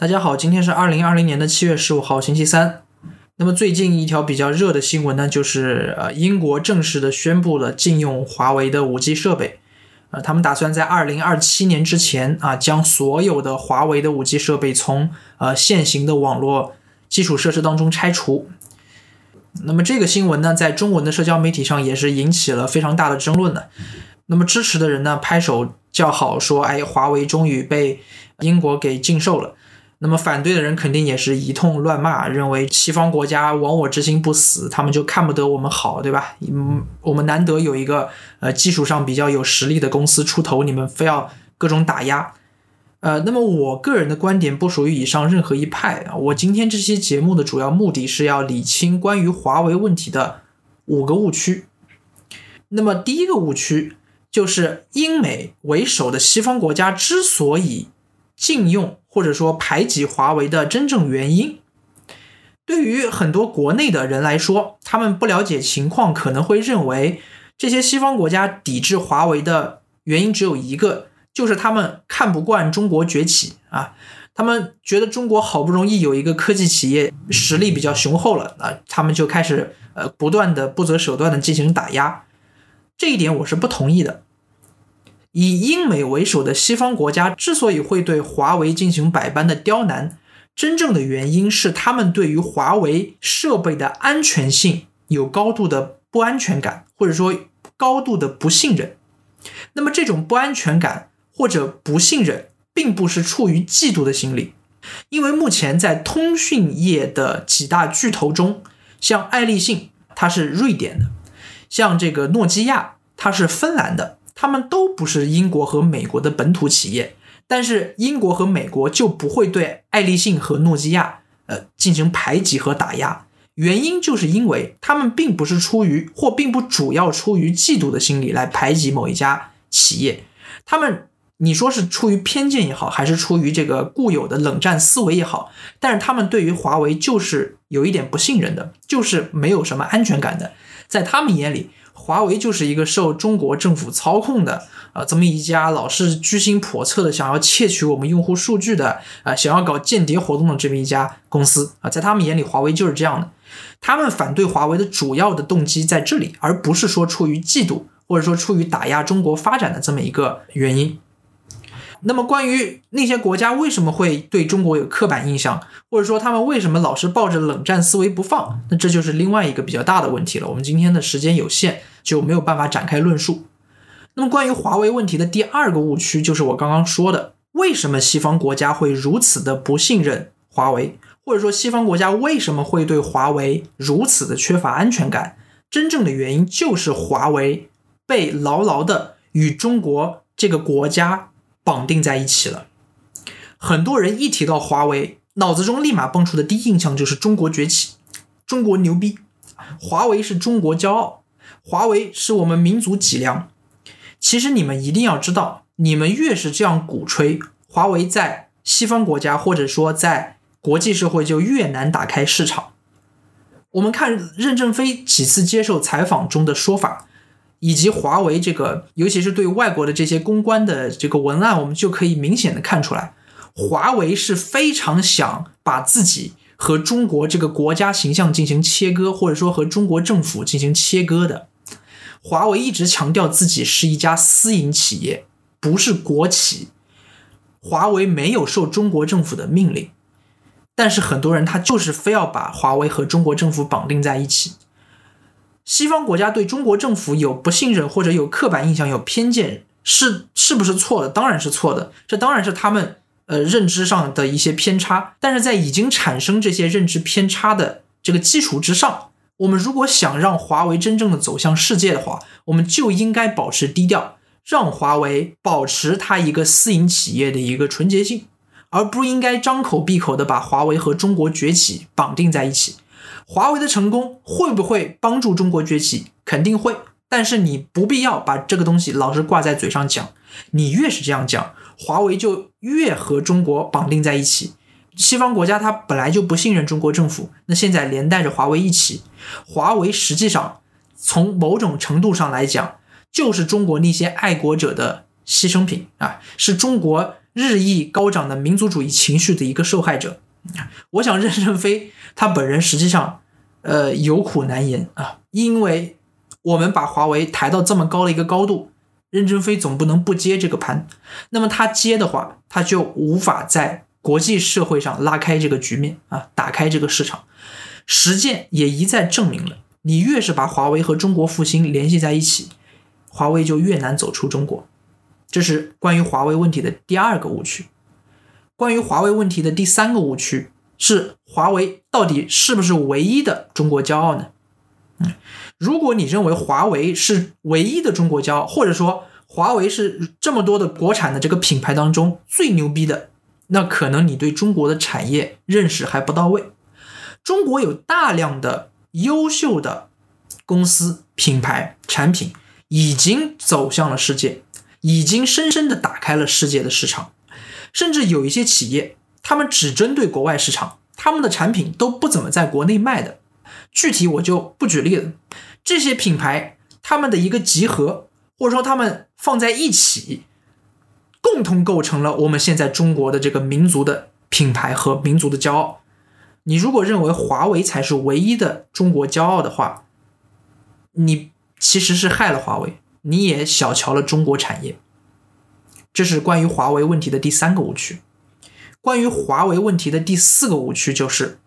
大家好，今天是二零二零年的七月十五号，星期三。那么最近一条比较热的新闻呢，就是呃，英国正式的宣布了禁用华为的五 G 设备。呃，他们打算在二零二七年之前啊，将所有的华为的五 G 设备从呃现行的网络基础设施当中拆除。那么这个新闻呢，在中文的社交媒体上也是引起了非常大的争论的。那么支持的人呢，拍手叫好，说：“哎，华为终于被英国给禁售了。”那么反对的人肯定也是一通乱骂，认为西方国家亡我之心不死，他们就看不得我们好，对吧？嗯，我们难得有一个呃技术上比较有实力的公司出头，你们非要各种打压。呃，那么我个人的观点不属于以上任何一派啊。我今天这期节目的主要目的是要理清关于华为问题的五个误区。那么第一个误区就是英美为首的西方国家之所以禁用。或者说排挤华为的真正原因，对于很多国内的人来说，他们不了解情况，可能会认为这些西方国家抵制华为的原因只有一个，就是他们看不惯中国崛起啊，他们觉得中国好不容易有一个科技企业实力比较雄厚了啊，他们就开始呃不断的不择手段的进行打压，这一点我是不同意的。以英美为首的西方国家之所以会对华为进行百般的刁难，真正的原因是他们对于华为设备的安全性有高度的不安全感，或者说高度的不信任。那么这种不安全感或者不信任，并不是出于嫉妒的心理，因为目前在通讯业的几大巨头中，像爱立信它是瑞典的，像这个诺基亚它是芬兰的。他们都不是英国和美国的本土企业，但是英国和美国就不会对爱立信和诺基亚呃进行排挤和打压。原因就是因为他们并不是出于或并不主要出于嫉妒的心理来排挤某一家企业，他们你说是出于偏见也好，还是出于这个固有的冷战思维也好，但是他们对于华为就是有一点不信任的，就是没有什么安全感的，在他们眼里。华为就是一个受中国政府操控的，呃，这么一家老是居心叵测的，想要窃取我们用户数据的，啊，想要搞间谍活动的这么一家公司啊，在他们眼里，华为就是这样的。他们反对华为的主要的动机在这里，而不是说出于嫉妒，或者说出于打压中国发展的这么一个原因。那么，关于那些国家为什么会对中国有刻板印象，或者说他们为什么老是抱着冷战思维不放，那这就是另外一个比较大的问题了。我们今天的时间有限，就没有办法展开论述。那么，关于华为问题的第二个误区，就是我刚刚说的，为什么西方国家会如此的不信任华为，或者说西方国家为什么会对华为如此的缺乏安全感？真正的原因就是华为被牢牢的与中国这个国家。绑定在一起了，很多人一提到华为，脑子中立马蹦出的第一印象就是中国崛起，中国牛逼，华为是中国骄傲，华为是我们民族脊梁。其实你们一定要知道，你们越是这样鼓吹华为，在西方国家或者说在国际社会就越难打开市场。我们看任正非几次接受采访中的说法。以及华为这个，尤其是对外国的这些公关的这个文案，我们就可以明显的看出来，华为是非常想把自己和中国这个国家形象进行切割，或者说和中国政府进行切割的。华为一直强调自己是一家私营企业，不是国企。华为没有受中国政府的命令，但是很多人他就是非要把华为和中国政府绑定在一起。西方国家对中国政府有不信任或者有刻板印象、有偏见，是是不是错的？当然是错的。这当然是他们呃认知上的一些偏差。但是在已经产生这些认知偏差的这个基础之上，我们如果想让华为真正的走向世界的话，我们就应该保持低调，让华为保持它一个私营企业的一个纯洁性，而不应该张口闭口的把华为和中国崛起绑定在一起。华为的成功会不会帮助中国崛起？肯定会，但是你不必要把这个东西老是挂在嘴上讲。你越是这样讲，华为就越和中国绑定在一起。西方国家它本来就不信任中国政府，那现在连带着华为一起，华为实际上从某种程度上来讲，就是中国那些爱国者的牺牲品啊，是中国。日益高涨的民族主义情绪的一个受害者。我想任正非他本人实际上，呃，有苦难言啊，因为我们把华为抬到这么高的一个高度，任正非总不能不接这个盘。那么他接的话，他就无法在国际社会上拉开这个局面啊，打开这个市场。实践也一再证明了，你越是把华为和中国复兴联系在一起，华为就越难走出中国。这是关于华为问题的第二个误区。关于华为问题的第三个误区是：华为到底是不是唯一的中国骄傲呢？嗯，如果你认为华为是唯一的中国骄傲，或者说华为是这么多的国产的这个品牌当中最牛逼的，那可能你对中国的产业认识还不到位。中国有大量的优秀的公司、品牌、产品已经走向了世界，已经深深的打开了世界的市场。甚至有一些企业，他们只针对国外市场，他们的产品都不怎么在国内卖的。具体我就不举例了。这些品牌，他们的一个集合，或者说他们放在一起，共同构成了我们现在中国的这个民族的品牌和民族的骄傲。你如果认为华为才是唯一的中国骄傲的话，你其实是害了华为，你也小瞧了中国产业。这是关于华为问题的第三个误区。关于华为问题的第四个误区就是，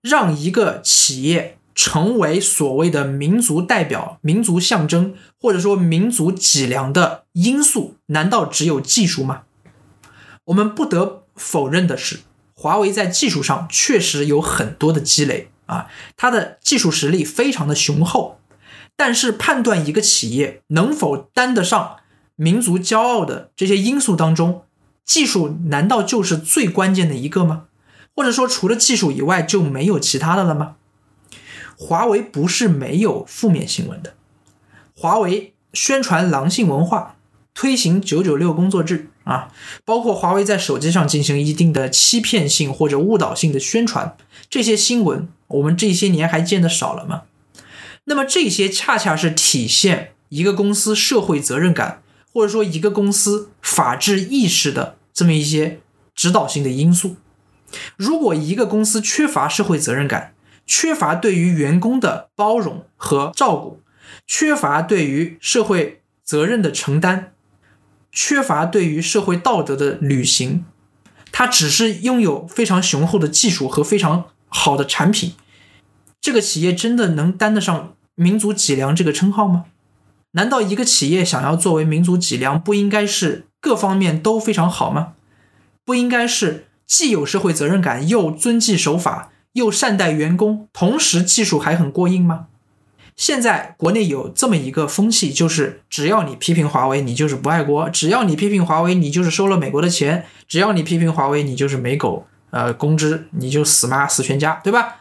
让一个企业成为所谓的民族代表、民族象征，或者说民族脊梁的因素，难道只有技术吗？我们不得否认的是，华为在技术上确实有很多的积累啊，它的技术实力非常的雄厚。但是，判断一个企业能否担得上，民族骄傲的这些因素当中，技术难道就是最关键的一个吗？或者说，除了技术以外就没有其他的了吗？华为不是没有负面新闻的，华为宣传狼性文化，推行九九六工作制啊，包括华为在手机上进行一定的欺骗性或者误导性的宣传，这些新闻我们这些年还见得少了吗？那么这些恰恰是体现一个公司社会责任感。或者说，一个公司法治意识的这么一些指导性的因素。如果一个公司缺乏社会责任感，缺乏对于员工的包容和照顾，缺乏对于社会责任的承担，缺乏对于社会道德的履行，它只是拥有非常雄厚的技术和非常好的产品，这个企业真的能担得上民族脊梁这个称号吗？难道一个企业想要作为民族脊梁，不应该是各方面都非常好吗？不应该是既有社会责任感，又遵纪守法，又善待员工，同时技术还很过硬吗？现在国内有这么一个风气，就是只要你批评华为，你就是不爱国；只要你批评华为，你就是收了美国的钱；只要你批评华为，你就是美狗，呃，公知，你就死妈死全家，对吧？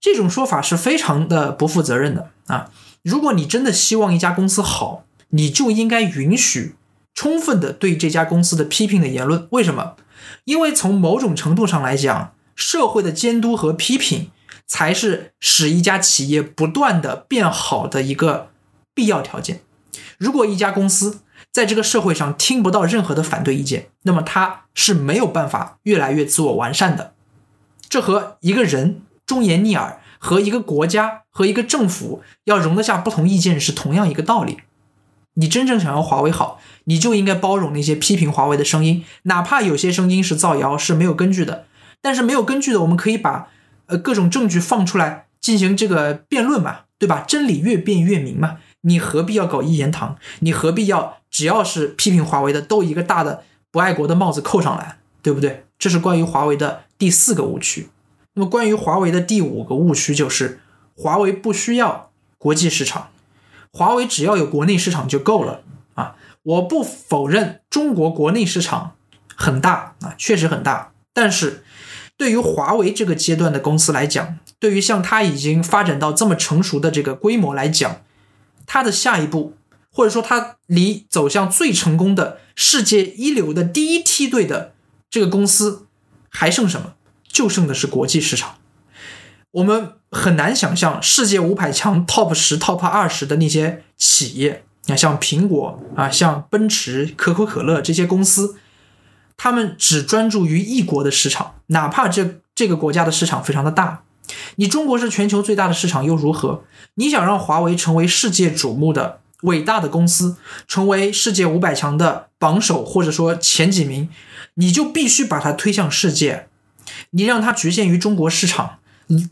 这种说法是非常的不负责任的啊。如果你真的希望一家公司好，你就应该允许充分的对这家公司的批评的言论。为什么？因为从某种程度上来讲，社会的监督和批评才是使一家企业不断的变好的一个必要条件。如果一家公司在这个社会上听不到任何的反对意见，那么它是没有办法越来越自我完善的。这和一个人忠言逆耳。和一个国家和一个政府要容得下不同意见是同样一个道理。你真正想要华为好，你就应该包容那些批评华为的声音，哪怕有些声音是造谣，是没有根据的。但是没有根据的，我们可以把呃各种证据放出来进行这个辩论嘛，对吧？真理越辩越明嘛。你何必要搞一言堂？你何必要只要是批评华为的都一个大的不爱国的帽子扣上来，对不对？这是关于华为的第四个误区。那么，关于华为的第五个误区就是，华为不需要国际市场，华为只要有国内市场就够了啊！我不否认中国国内市场很大啊，确实很大，但是对于华为这个阶段的公司来讲，对于像它已经发展到这么成熟的这个规模来讲，它的下一步，或者说它离走向最成功的世界一流的第一梯队的这个公司还剩什么？就剩的是国际市场，我们很难想象世界五百强 top 十 top 二十的那些企业，啊，像苹果啊，像奔驰、可口可乐这些公司，他们只专注于一国的市场，哪怕这这个国家的市场非常的大。你中国是全球最大的市场又如何？你想让华为成为世界瞩目的伟大的公司，成为世界五百强的榜首或者说前几名，你就必须把它推向世界。你让它局限于中国市场，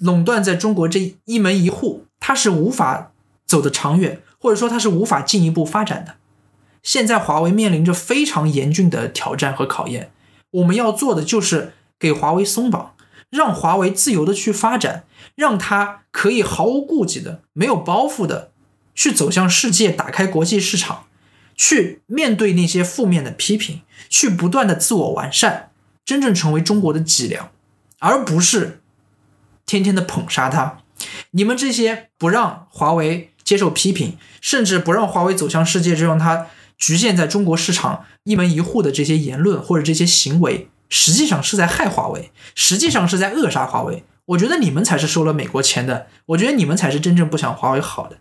垄断在中国这一门一户，它是无法走得长远，或者说它是无法进一步发展的。现在华为面临着非常严峻的挑战和考验，我们要做的就是给华为松绑。让华为自由的去发展，让它可以毫无顾忌的、没有包袱的去走向世界，打开国际市场，去面对那些负面的批评，去不断的自我完善，真正成为中国的脊梁，而不是天天的捧杀它。你们这些不让华为接受批评，甚至不让华为走向世界，就让它局限在中国市场一门一户的这些言论或者这些行为。实际上是在害华为，实际上是在扼杀华为。我觉得你们才是收了美国钱的，我觉得你们才是真正不想华为好的。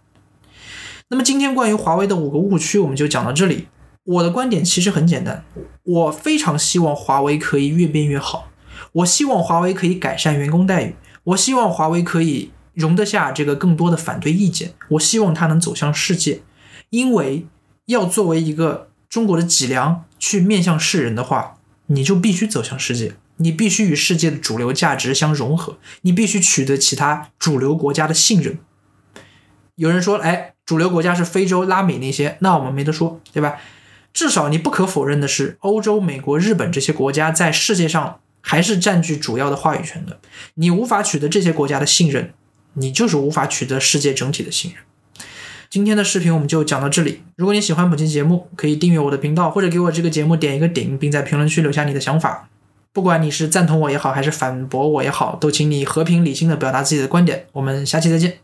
那么今天关于华为的五个误区，我们就讲到这里。我的观点其实很简单，我非常希望华为可以越变越好，我希望华为可以改善员工待遇，我希望华为可以容得下这个更多的反对意见，我希望它能走向世界。因为要作为一个中国的脊梁去面向世人的话。你就必须走向世界，你必须与世界的主流价值相融合，你必须取得其他主流国家的信任。有人说，哎，主流国家是非洲、拉美那些，那我们没得说，对吧？至少你不可否认的是，欧洲、美国、日本这些国家在世界上还是占据主要的话语权的。你无法取得这些国家的信任，你就是无法取得世界整体的信任。今天的视频我们就讲到这里。如果你喜欢本期节目，可以订阅我的频道，或者给我这个节目点一个顶，并在评论区留下你的想法。不管你是赞同我也好，还是反驳我也好，都请你和平理性的表达自己的观点。我们下期再见。